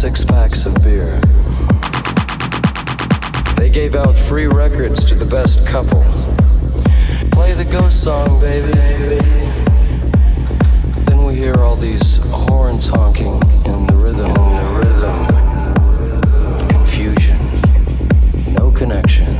six packs of beer. They gave out free records to the best couple. Play the ghost song, baby. Then we hear all these horns honking in the rhythm, in the rhythm. Confusion. No connection.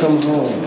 come home.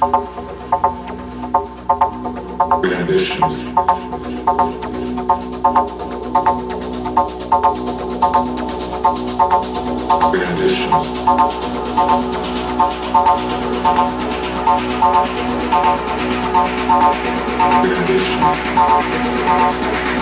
ambitions. ambitions. ambitions.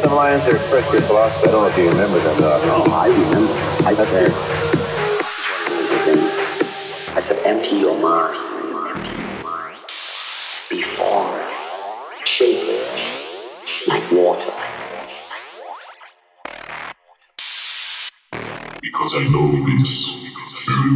some lines that expressed your philosophy. I don't know if you remember them, though. Oh, I remember. I That's said, it. I said, empty your mind. Be formless, shapeless, like water. Because I know this very